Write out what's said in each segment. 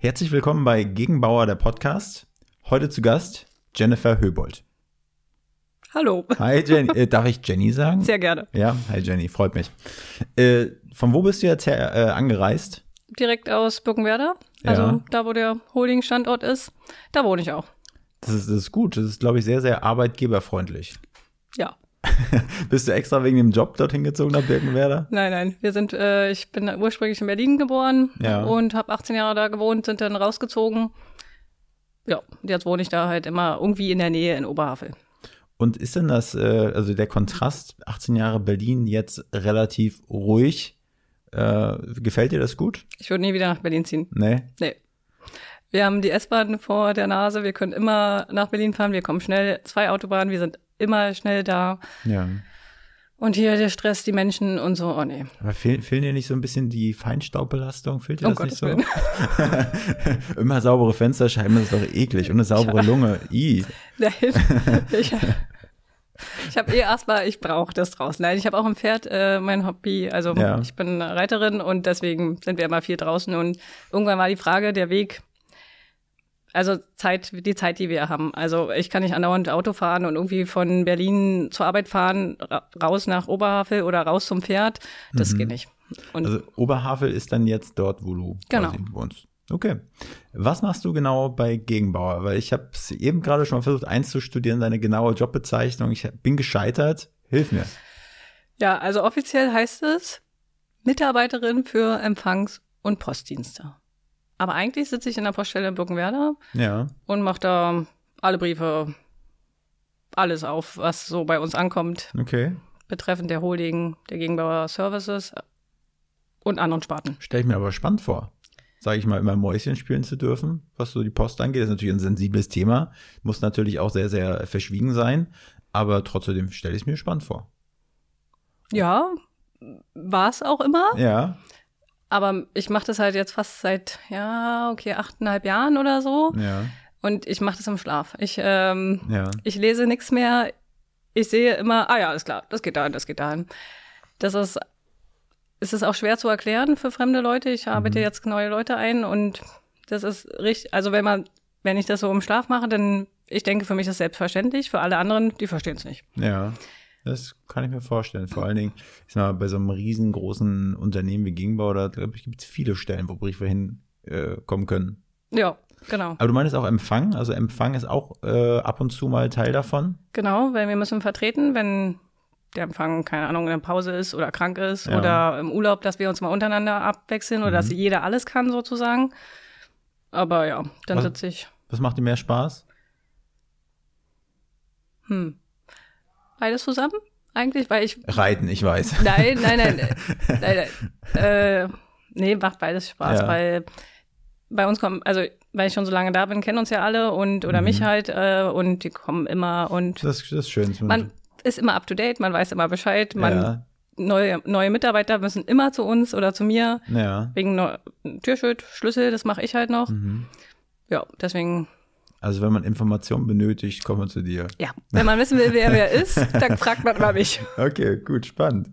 Herzlich willkommen bei Gegenbauer, der Podcast. Heute zu Gast Jennifer Höbold. Hallo. Hi Jenny. Äh, darf ich Jenny sagen? Sehr gerne. Ja, hi Jenny, freut mich. Äh, von wo bist du jetzt her, äh, angereist? Direkt aus Birkenwerder. Also Ja. da, wo der Holding-Standort ist. Da wohne ich auch. Das ist, das ist gut. Das ist, glaube ich, sehr, sehr arbeitgeberfreundlich. Ja. Bist du extra wegen dem Job dorthin gezogen nach Birkenwerder? Nein, nein. Wir sind, äh, ich bin ursprünglich in Berlin geboren Ja. und habe 18 Jahre da gewohnt, sind dann rausgezogen. Ja, und jetzt wohne ich da halt immer irgendwie in der Nähe in Oberhavel. Und ist denn das, äh, also der Kontrast, 18 Jahre Berlin, jetzt relativ ruhig? Äh, gefällt dir das gut? Ich würde nie wieder nach Berlin ziehen. Nee? Nee. Wir haben die S-Bahn vor der Nase. Wir können immer nach Berlin fahren. Wir kommen schnell. Zwei Autobahnen. Wir sind immer schnell da. Ja. Und hier der Stress, die Menschen und so. Oh nee. Aber fehl, fehlen dir nicht so ein bisschen die Feinstaubbelastung? Fehlt dir Um das nicht Gottes so? Immer saubere Fensterscheiben, das ist doch eklig. Und eine saubere Lunge. I. Nein, ich, ich habe eh Asthma, ich brauche das draußen. Nein, ich habe auch ein Pferd, äh, mein Hobby. Also Ja. ich bin Reiterin und deswegen sind wir immer viel draußen. Und irgendwann war die Frage, der Weg, also Zeit, die Zeit, die wir haben. Also ich kann nicht andauernd Auto fahren und irgendwie von Berlin zur Arbeit fahren, ra raus nach Oberhavel oder raus zum Pferd. Das geht nicht. Und Also Oberhavel ist dann jetzt dort, wo du Genau. wohnst. Okay. Was machst du genau bei Gegenbauer? Weil ich habe es eben gerade schon mal versucht einzustudieren, deine genaue Jobbezeichnung. Ich bin gescheitert. Hilf mir. ja, also offiziell heißt es Mitarbeiterin für Empfangs- und Postdienste. Aber eigentlich sitze ich in der Poststelle in Birkenwerder Ja. und mache da alle Briefe, alles auf, was so bei uns ankommt, Okay. betreffend der Holding, der Gegenbauer Services und anderen Sparten. Stell ich mir aber spannend vor. Sage ich mal, immer Mäuschen spielen zu dürfen, was so die Post angeht. Das ist natürlich ein sensibles Thema. Muss natürlich auch sehr, sehr verschwiegen sein. Aber trotzdem stelle ich es mir spannend vor. Ja, war es auch immer. Ja. Aber ich mache das halt jetzt fast seit, ja, okay, achteinhalb Jahren oder so. Ja. Und ich mache das im Schlaf. Ich, ähm, Ja. ich lese nichts mehr. Ich sehe immer, ah ja, alles klar, das geht dahin, das geht dahin. Das ist, es ist auch schwer zu erklären für fremde Leute. Ich arbeite jetzt neue Leute ein und das ist richtig, also wenn man, wenn ich das so im Schlaf mache, dann, ich denke, für mich ist es selbstverständlich. Für alle anderen, die verstehen es nicht. Ja, das kann ich mir vorstellen. Vor allen Dingen, ich sag mal, bei so einem riesengroßen Unternehmen wie Gegenbau, da glaube ich, gibt es viele Stellen, wo Briefe hinkommen äh, können. Ja, genau. Aber du meinst auch Empfang? Also Empfang ist auch äh, ab und zu mal Teil davon? Genau, weil wir müssen vertreten, wenn der Empfang, keine Ahnung, in der Pause ist oder krank ist Ja. oder im Urlaub, dass wir uns mal untereinander abwechseln oder dass jeder alles kann sozusagen. Aber ja, dann Was- sitze ich. Was macht dir mehr Spaß? Hm. Beides zusammen? Eigentlich, weil ich. Reiten, ich weiß. Nein, nein, nein. nein, nein. Äh, nee, macht beides Spaß, Ja. weil bei uns kommen, also weil ich schon so lange da bin, kennen uns ja alle und oder mich halt äh, und die kommen immer und Das, das ist schön. man ist immer up to date, man weiß immer Bescheid, man ja, neue, neue Mitarbeiter müssen immer zu uns oder zu mir ja. wegen Neu Türschild, Schlüssel, das mache ich halt noch. Mhm. Ja, deswegen, Also wenn man Informationen benötigt, kommen wir zu dir. ja, wenn man wissen will, wer wer ist, dann fragt man immer mich. Okay, gut, spannend.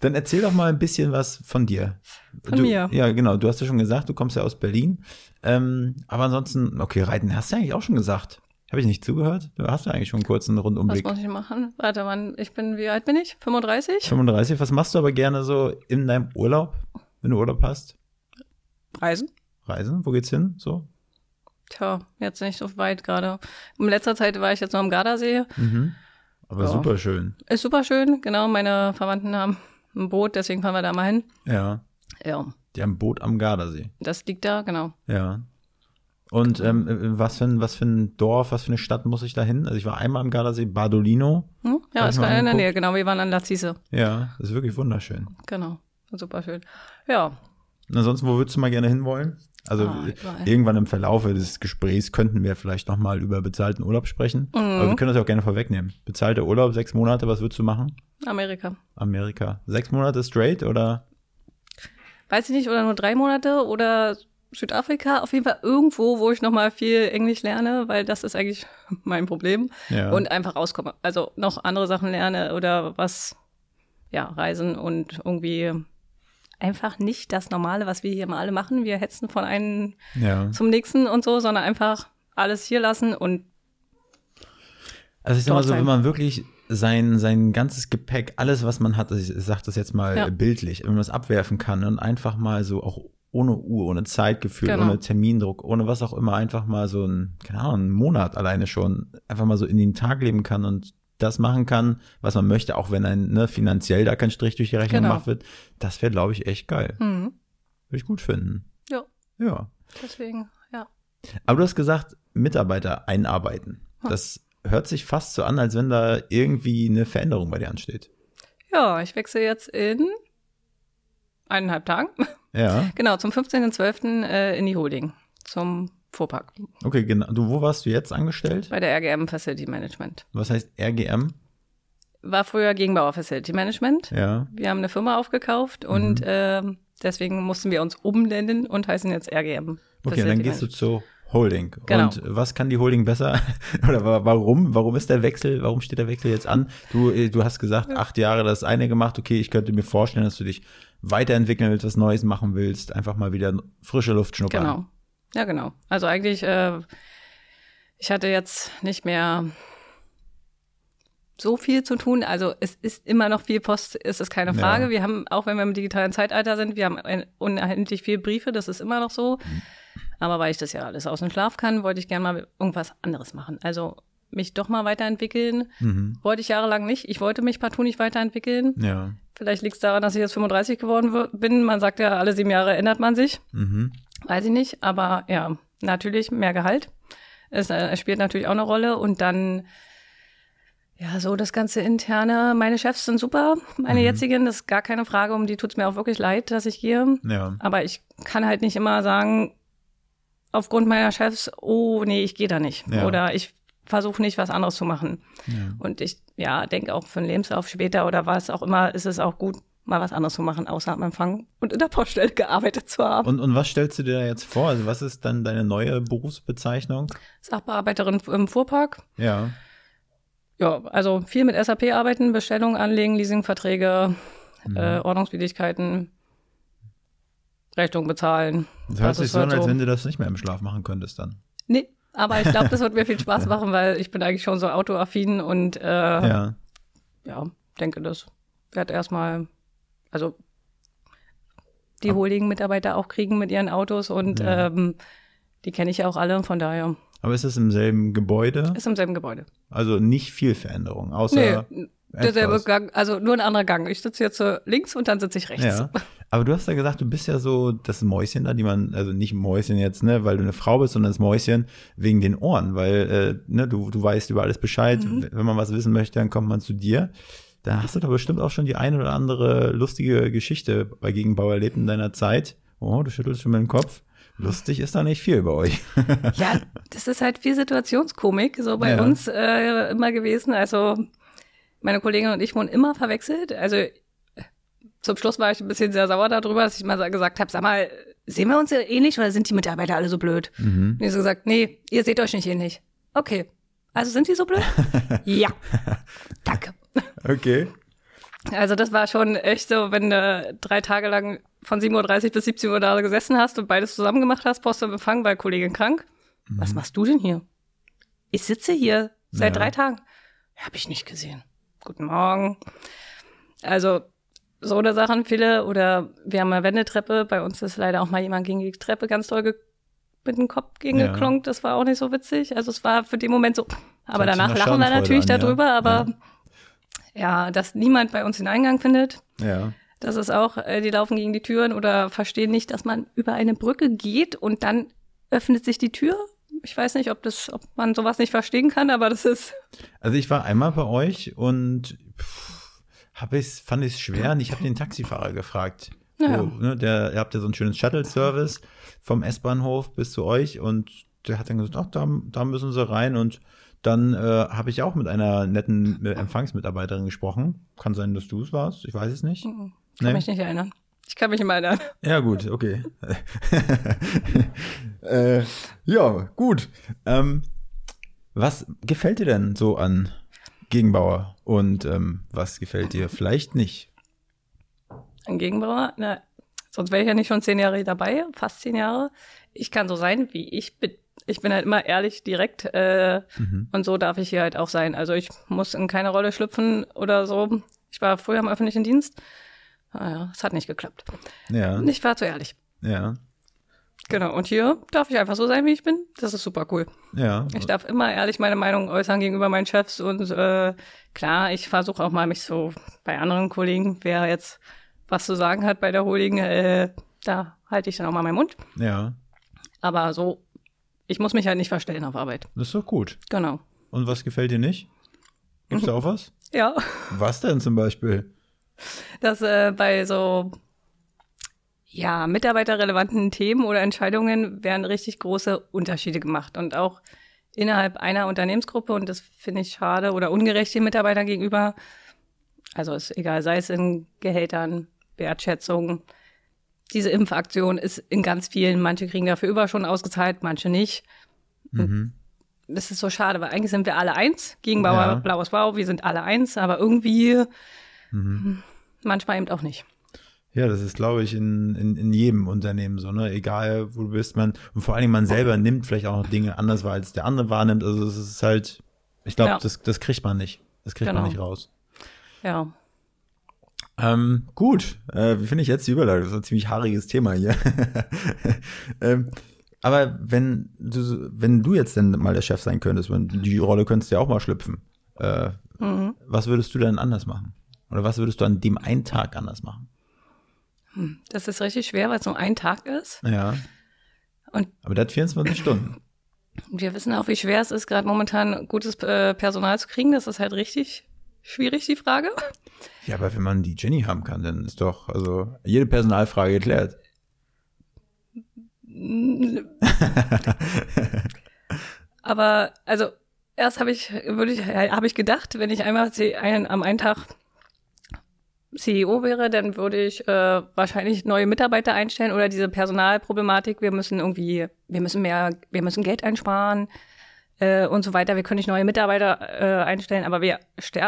Dann erzähl doch mal ein bisschen was von dir. Von du, mir? Ja, genau. Du hast ja schon gesagt, du kommst ja aus Berlin. Ähm, aber ansonsten, okay, Reiten hast du eigentlich auch schon gesagt. Habe ich nicht zugehört? Du hast ja eigentlich schon einen kurzen Was Rundumblick. muss ich machen? Warte, wann, ich bin, wie alt bin ich? 35? 35. Was machst du aber gerne so in deinem Urlaub, wenn du Urlaub hast? Reisen? Reisen? Wo geht's hin? So? Tja, jetzt nicht so weit gerade. In letzter Zeit war ich jetzt noch am Gardasee. Mhm. Aber Ja. super schön. Ist super schön, genau. Meine Verwandten haben ein Boot, deswegen fahren wir da mal hin. Ja. Ja, Die haben ein Boot am Gardasee. das liegt da, genau. Ja. Und ähm, äh, was, für ein, was für ein Dorf, was für eine Stadt muss ich da hin? Also ich war einmal am Gardasee, Bardolino. Hm? Ja, ich mal in der. Nähe, genau. Wir waren an Lazise. Ja, das ist wirklich wunderschön. Genau. Super schön. Ja, Und ansonsten, wo würdest du mal gerne hinwollen? Also Ah, äh, irgendwann im Verlaufe des Gesprächs könnten wir vielleicht nochmal über bezahlten Urlaub sprechen. Mhm. Aber wir können das ja auch gerne vorwegnehmen. Bezahlter Urlaub, sechs Monate, was würdest du machen? Amerika. Amerika. Sechs Monate straight oder? Weiß ich nicht, oder nur drei Monate oder Südafrika, auf jeden Fall irgendwo, wo ich nochmal viel Englisch lerne, weil das ist eigentlich mein Problem. Ja. Und einfach rauskomme. Also noch andere Sachen lerne oder was, ja, reisen und irgendwie einfach nicht das Normale, was wir hier mal alle machen. Wir hetzen von einem Ja. zum nächsten und so, sondern einfach alles hier lassen und Also ich sag mal so, sein. wenn man wirklich sein, sein ganzes Gepäck, alles, was man hat, also ich sag das jetzt mal Ja. bildlich, wenn man das abwerfen kann und einfach mal so auch ohne Uhr, ohne Zeitgefühl, Genau. ohne Termindruck, ohne was auch immer, einfach mal so ein, keine Ahnung, einen Monat alleine schon, einfach mal so in den Tag leben kann und das machen kann, was man möchte, auch wenn ein ne, finanziell da kein Strich durch die Rechnung Genau. gemacht wird, das wäre, glaube ich, echt geil. hm, Würde ich gut finden. ja, Ja. deswegen, ja. Aber du hast gesagt, Mitarbeiter einarbeiten. Hm. Das hört sich fast so an, als wenn da irgendwie eine Veränderung bei dir ansteht. Ja, ich wechsle jetzt in eineinhalb Tagen. Ja, Genau, zum 15.12. Äh, in die Holding, zum Fuhrpark okay, genau. Du, wo warst du jetzt angestellt? bei der RGM Facility Management. Was heißt RGM? War früher Gegenbauer Facility Management. Ja. Wir haben eine Firma aufgekauft und Mhm. ähm, deswegen mussten wir uns umnennen und heißen jetzt RGM. Okay, Facility dann gehst du zur Holding. Genau. Und was kann die Holding besser? Oder wa- warum? Warum ist der Wechsel? Warum steht der Wechsel jetzt an? Du, äh, du hast gesagt, acht Jahre das eine gemacht. Okay, ich könnte mir vorstellen, dass du dich weiterentwickeln willst, was Neues machen willst, einfach mal wieder frische Luft schnuppern. Genau. Ja, genau. Also eigentlich, äh, ich hatte jetzt nicht mehr so viel zu tun. Also es ist immer noch viel Post, ist es keine Frage. Ja. Wir haben, auch wenn wir im digitalen Zeitalter sind, wir haben ein, unendlich viele Briefe, das ist immer noch so. Aber weil ich das ja alles aus dem Schlaf kann, wollte ich gerne mal irgendwas anderes machen. Also mich doch mal weiterentwickeln. Mhm. Wollte ich jahrelang nicht. Ich wollte mich partout nicht weiterentwickeln. Ja. Vielleicht liegt es daran, dass ich jetzt 35 geworden bin. Man sagt ja, alle sieben Jahre ändert man sich. Mhm. Weiß ich nicht, aber ja, natürlich mehr Gehalt. Es äh, spielt natürlich auch eine Rolle und dann ja, so das ganze interne. Meine Chefs sind super, meine Mhm. jetzigen, das ist gar keine Frage, um die tut's mir auch wirklich leid, dass ich gehe. Ja. Aber ich kann halt nicht immer sagen, aufgrund meiner Chefs, oh nee, ich gehe da nicht. Ja. Oder ich versuche nicht, was anderes zu machen. ja. Und ich, ja, denke auch für den Lebenslauf später oder was auch immer, ist es auch gut, mal was anderes zu machen, außer am Empfang und in der Poststelle gearbeitet zu haben. Und, und was stellst du dir da jetzt vor? Also was ist dann deine neue Berufsbezeichnung? Sachbearbeiterin im Fuhrpark. Ja. Ja, also viel mit SAP arbeiten, Bestellungen anlegen, Leasingverträge, Mhm. äh, Ordnungswidrigkeiten, Rechnung bezahlen. Das hört Das sich so an, halt als wenn du das nicht mehr im Schlaf machen könntest dann. Nee, aber ich glaube, das wird mir viel Spaß machen, weil ich bin eigentlich schon so autoaffin und äh, ja. Ja. denke, das wird erstmal, also die Holding-Mitarbeiter auch kriegen mit ihren Autos und Ja. ähm, die kenne ich ja auch alle, von daher Aber ist es im selben Gebäude? ist im selben Gebäude. Also nicht viel Veränderung, außer nee, derselbe. Gang, also nur ein anderer Gang. Ich sitze jetzt links und dann sitze ich rechts. Ja. Aber du hast ja gesagt, du bist ja so das Mäuschen da, die man, also nicht Mäuschen jetzt, ne, weil du eine Frau bist, sondern das Mäuschen wegen den Ohren, weil, äh, ne, du, du weißt über alles Bescheid. Mhm. Wenn man was wissen möchte, dann kommt man zu dir. Da hast du doch bestimmt auch schon die eine oder andere lustige Geschichte bei Gegenbau erlebt in deiner Zeit. Oh, du schüttelst schon mit dem Kopf. Lustig ist da nicht viel bei euch. Ja, das ist halt viel Situationskomik so bei Ja. uns äh, immer gewesen. Also meine Kollegin und ich wurden immer verwechselt. Also zum Schluss war ich ein bisschen sehr sauer darüber, dass ich mal gesagt habe, sag mal, sehen wir uns ja ähnlich oder sind die Mitarbeiter alle so blöd? Mhm. Und ich so gesagt, nee, ihr seht euch nicht ähnlich. Okay. Also sind die so blöd? ja. Danke. Okay. Also das war schon echt so, wenn du drei Tage lang von 7.30 Uhr bis 17 Uhr da gesessen hast und beides zusammen gemacht hast, Post und Empfang, weil Kollegin krank. Was machst du denn hier? Ich sitze hier seit Ja. drei Tagen. Habe ich nicht gesehen. Guten Morgen. Also so eine Sachen viele oder wir haben eine Wendeltreppe. Bei uns ist leider auch mal jemand gegen die Treppe ganz doll mit dem Kopf gegen Ja. geklonkt. Das war auch nicht so witzig. Also es war für den Moment so. Aber danach nach lachen wir natürlich an, ja. darüber. Aber Ja. dass niemand bei uns den Eingang findet. Ja. Das ist auch, äh, die laufen gegen die Türen oder verstehen nicht, dass man über eine Brücke geht und dann öffnet sich die Tür. Ich weiß nicht, ob das, ob man sowas nicht verstehen kann, aber das ist, Also ich war einmal bei euch und pff, hab ich's, fand ich es schwer und ich habe den Taxifahrer gefragt. Ja. Wo, ne, der, ihr habt ja so einen schönen Shuttle-Service vom S-Bahnhof bis zu euch und der hat dann gesagt, ach, da, da müssen sie rein und dann äh, habe ich auch mit einer netten äh, Empfangsmitarbeiterin gesprochen. Kann sein, dass du es warst, ich weiß es nicht. kann Nee. mich nicht erinnern. Ich kann mich immer erinnern. Ja, gut, okay. äh, ja, gut. Ähm, was gefällt dir denn so an Gegenbauer und ähm, was gefällt dir vielleicht nicht? An Gegenbauer? Na, sonst wäre ich ja nicht schon zehn Jahre dabei, fast zehn Jahre. Ich kann so sein, wie ich bin. Ich bin halt immer ehrlich, direkt äh, mhm. und so darf ich hier halt auch sein. Also ich muss in keine Rolle schlüpfen oder so. Ich war früher im öffentlichen Dienst. Naja, ah es hat nicht geklappt. Ja. Ich war zu ehrlich. Ja. Genau, und hier darf ich einfach so sein, wie ich bin. Das ist super cool. Ja. Ich darf immer ehrlich meine Meinung äußern gegenüber meinen Chefs und äh, klar, ich versuche auch mal mich so bei anderen Kollegen, wer jetzt was zu sagen hat bei der Holding, äh, da halte ich dann auch mal meinen Mund. Ja. Aber so, ich muss mich halt nicht verstellen auf Arbeit. Das ist doch gut. Genau. Und was gefällt dir nicht? Gibt's da auch was? Ja. Was denn zum Beispiel? Dass äh, bei so ja, mitarbeiterrelevanten Themen oder Entscheidungen werden richtig große Unterschiede gemacht und auch innerhalb einer Unternehmensgruppe und das finde ich schade oder ungerecht den Mitarbeitern gegenüber. Also ist egal, sei es in Gehältern, Wertschätzung. Diese Impfaktion ist in ganz vielen, manche kriegen dafür über schon ausgezahlt, manche nicht. Mhm. Das ist so schade, weil eigentlich sind wir alle eins. Gegenbauer, ja. blaues Blau, wir sind alle eins, aber irgendwie mhm. manchmal eben auch nicht. Ja, das ist, glaube ich, in, in, in jedem Unternehmen so, ne? Egal, wo du bist, man, und vor allen Dingen man selber nimmt vielleicht auch noch Dinge anders wahr, als der andere wahrnimmt. Also es ist halt, ich glaube, ja. das, das kriegt man nicht. Das kriegt genau. man nicht raus. Ja. Ähm, gut, äh, wie finde ich jetzt die Überleitung? Das ist ein ziemlich haariges Thema hier. ähm, aber wenn du, wenn du jetzt denn mal der Chef sein könntest, die Rolle könntest du ja auch mal schlüpfen, äh, mhm. was würdest du denn anders machen? Oder was würdest du an dem einen Tag anders machen? Hm, das ist richtig schwer, weil es nur ein Tag ist. Ja. Und Aber der hat 24 Stunden. Wir wissen auch, wie schwer es ist, gerade momentan gutes äh, Personal zu kriegen. Das ist halt richtig schwierig, die Frage. Ja, aber wenn man die Jenny haben kann, dann ist doch also jede Personalfrage geklärt. aber also erst habe ich würde ich habe ich gedacht, wenn ich einmal einen, am einen Tag CEO wäre, dann würde ich äh, wahrscheinlich neue Mitarbeiter einstellen oder diese Personalproblematik. Wir müssen irgendwie, wir müssen mehr, wir müssen Geld einsparen äh, und so weiter. Wir können nicht neue Mitarbeiter äh, einstellen, aber wir,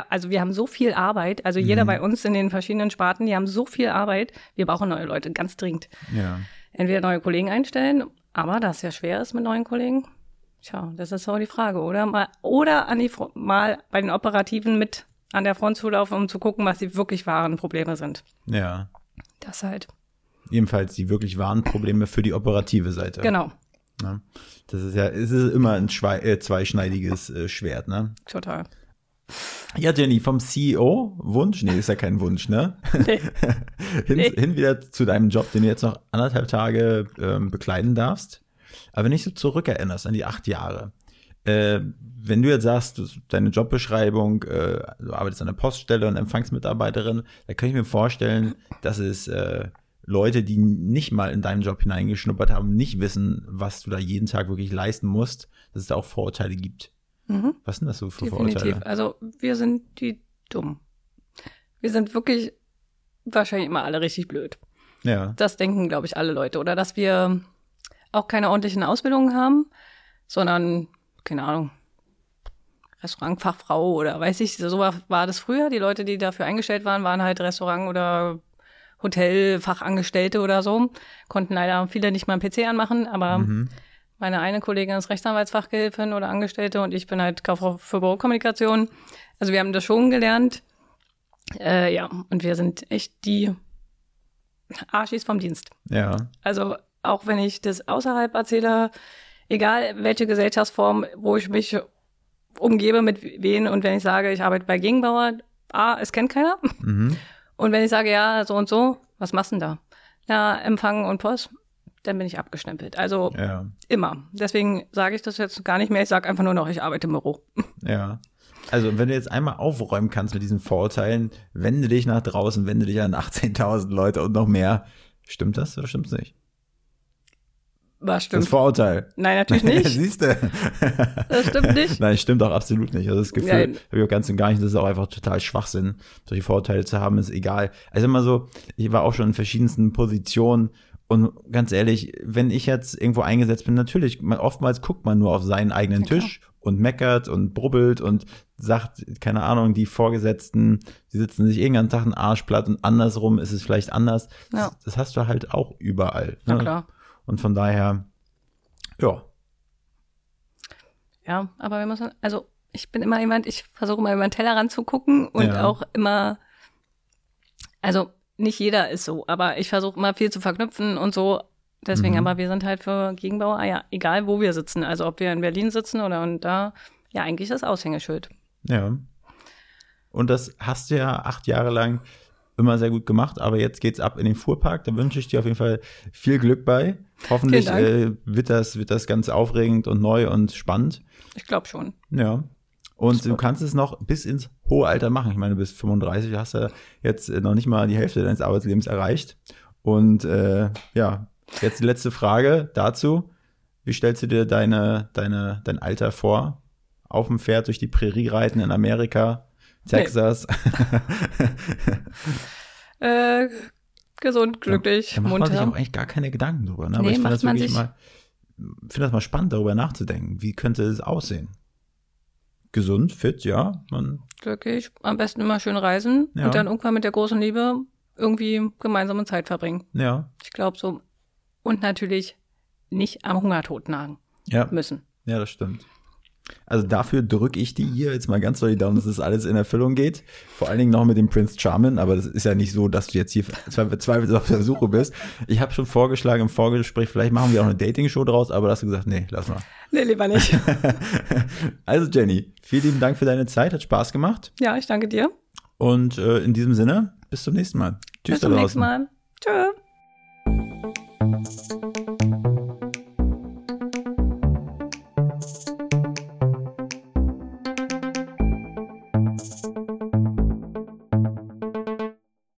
also wir haben so viel Arbeit. Also mhm. jeder bei uns in den verschiedenen Sparten, die haben so viel Arbeit. Wir brauchen neue Leute, ganz dringend. Ja. Entweder neue Kollegen einstellen, aber da es ja schwer ist mit neuen Kollegen. Tja, das ist auch die Frage, oder? Mal, oder an die, mal bei den Operativen mit an der Front zulaufen, um zu gucken, was die wirklich wahren Probleme sind. Ja. Das halt. Ebenfalls die wirklich wahren Probleme für die operative Seite. Genau. Ja, das ist ja, es ist immer ein äh, zweischneidiges äh, Schwert, ne? Total. Ja, Jenny, vom CEO Wunsch, nee, ist ja kein Wunsch, ne? Nee. hin, nee. hin, wieder zu deinem Job, den du jetzt noch anderthalb Tage ähm, bekleiden darfst. Aber wenn ich so zurückerinnerst an die acht Jahre, äh, wenn du jetzt sagst, deine Jobbeschreibung, äh, du arbeitest an der Poststelle und Empfangsmitarbeiterin, da kann ich mir vorstellen, dass es äh, Leute, die nicht mal in deinen Job hineingeschnuppert haben, nicht wissen, was du da jeden Tag wirklich leisten musst, dass es da auch Vorurteile gibt. Mhm. Was sind das so für Definitiv. Vorurteile? Also wir sind die dumm. Wir sind wirklich wahrscheinlich immer alle richtig blöd. Ja. Das denken, glaube ich, alle Leute. Oder dass wir auch keine ordentlichen Ausbildungen haben, sondern keine Ahnung, Restaurantfachfrau oder weiß ich, so war das früher. Die Leute, die dafür eingestellt waren, waren halt Restaurant- oder Hotelfachangestellte oder so. Konnten leider viele nicht mal einen PC anmachen, aber mhm. meine eine Kollegin ist Rechtsanwaltsfachgehilfin oder Angestellte und ich bin halt Kauffrau für Bürokommunikation. Also wir haben das schon gelernt. Äh, ja, und wir sind echt die Arschis vom Dienst. Ja. Also auch wenn ich das außerhalb erzähle, egal welche Gesellschaftsform, wo ich mich umgebe mit wen und wenn ich sage, ich arbeite bei Gegenbauer, A, es kennt keiner. Mhm. Und wenn ich sage, ja, so und so, was machst du denn da? Na, Empfang und Post, dann bin ich abgestempelt. Also ja. immer. Deswegen sage ich das jetzt gar nicht mehr. Ich sage einfach nur noch, ich arbeite im Büro. Ja. Also wenn du jetzt einmal aufräumen kannst mit diesen Vorurteilen, wende dich nach draußen, wende dich an 18.000 Leute und noch mehr. Stimmt das oder stimmt's nicht? Was stimmt? Das Vorurteil. Nein, natürlich nicht. Siehst du? Das stimmt nicht. Nein, stimmt auch absolut nicht. Also das Gefühl habe ich auch ganz und gar nicht. Das ist auch einfach total Schwachsinn. Solche Vorurteile zu haben, ist egal. Also immer so, ich war auch schon in verschiedensten Positionen und ganz ehrlich, wenn ich jetzt irgendwo eingesetzt bin, natürlich, man, oftmals guckt man nur auf seinen eigenen Ja, klar. Tisch und meckert und brubbelt und sagt, keine Ahnung, die Vorgesetzten, die sitzen sich irgendeinen Tag einen Arsch platt und andersrum ist es vielleicht anders. Ja. Das, das hast du halt auch überall. Na ne? klar. Und von daher, ja, Ja, aber wir müssen, also ich bin immer jemand, ich versuche immer über den Teller ranzugucken und Ja. auch immer, also nicht jeder ist so, aber ich versuche immer viel zu verknüpfen und so. Deswegen, Mhm. aber wir sind halt für Gegenbauer, ah ja, egal wo wir sitzen, also ob wir in Berlin sitzen oder und da, ja, eigentlich das Aushängeschild. Ja. Und das hast du ja acht Jahre lang immer sehr gut gemacht, aber jetzt geht's ab in den Fuhrpark. Da wünsche ich dir auf jeden Fall viel Glück bei. Hoffentlich äh, wird das wird das ganz aufregend und neu und spannend. Ich glaube schon. Ja. Und du kannst es noch bis ins hohe Alter machen. Ich meine, du bist 35, hast ja jetzt äh, noch nicht mal die Hälfte deines Arbeitslebens erreicht. Und äh, ja, jetzt die letzte Frage dazu. Wie stellst du dir deine, deine, dein Alter vor? Auf dem Pferd durch die Prärie reiten in Amerika, Texas. Äh, gesund, glücklich, Da macht man sich auch munter. eigentlich gar keine Gedanken drüber. Ne? Nee, ich finde macht das man wirklich sich- mal, finde das mal spannend, darüber nachzudenken. Wie könnte es aussehen? Gesund, fit, ja. Man, Glücklich, am besten immer schön reisen Ja. und dann irgendwann mit der großen Liebe irgendwie gemeinsame Zeit verbringen. ja, Ich glaube so. Und natürlich nicht am Hungertod nagen ja. müssen. Ja, das stimmt. Also dafür drücke ich dir hier jetzt mal ganz doll die Daumen, dass das alles in Erfüllung geht. Vor allen Dingen noch mit dem Prince Charming, aber das ist ja nicht so, dass du jetzt hier zwei- zweifels auf der Suche bist. Ich habe schon vorgeschlagen im Vorgespräch, vielleicht machen wir auch eine Dating-Show draus, aber da hast du gesagt, nee, lass mal. Nee, lieber nicht. Also Jenny, vielen lieben Dank für deine Zeit, hat Spaß gemacht. ja, ich danke dir. Und äh, in diesem Sinne, bis zum nächsten Mal. Tschüss Bis zum nächsten. Mal. Tschö.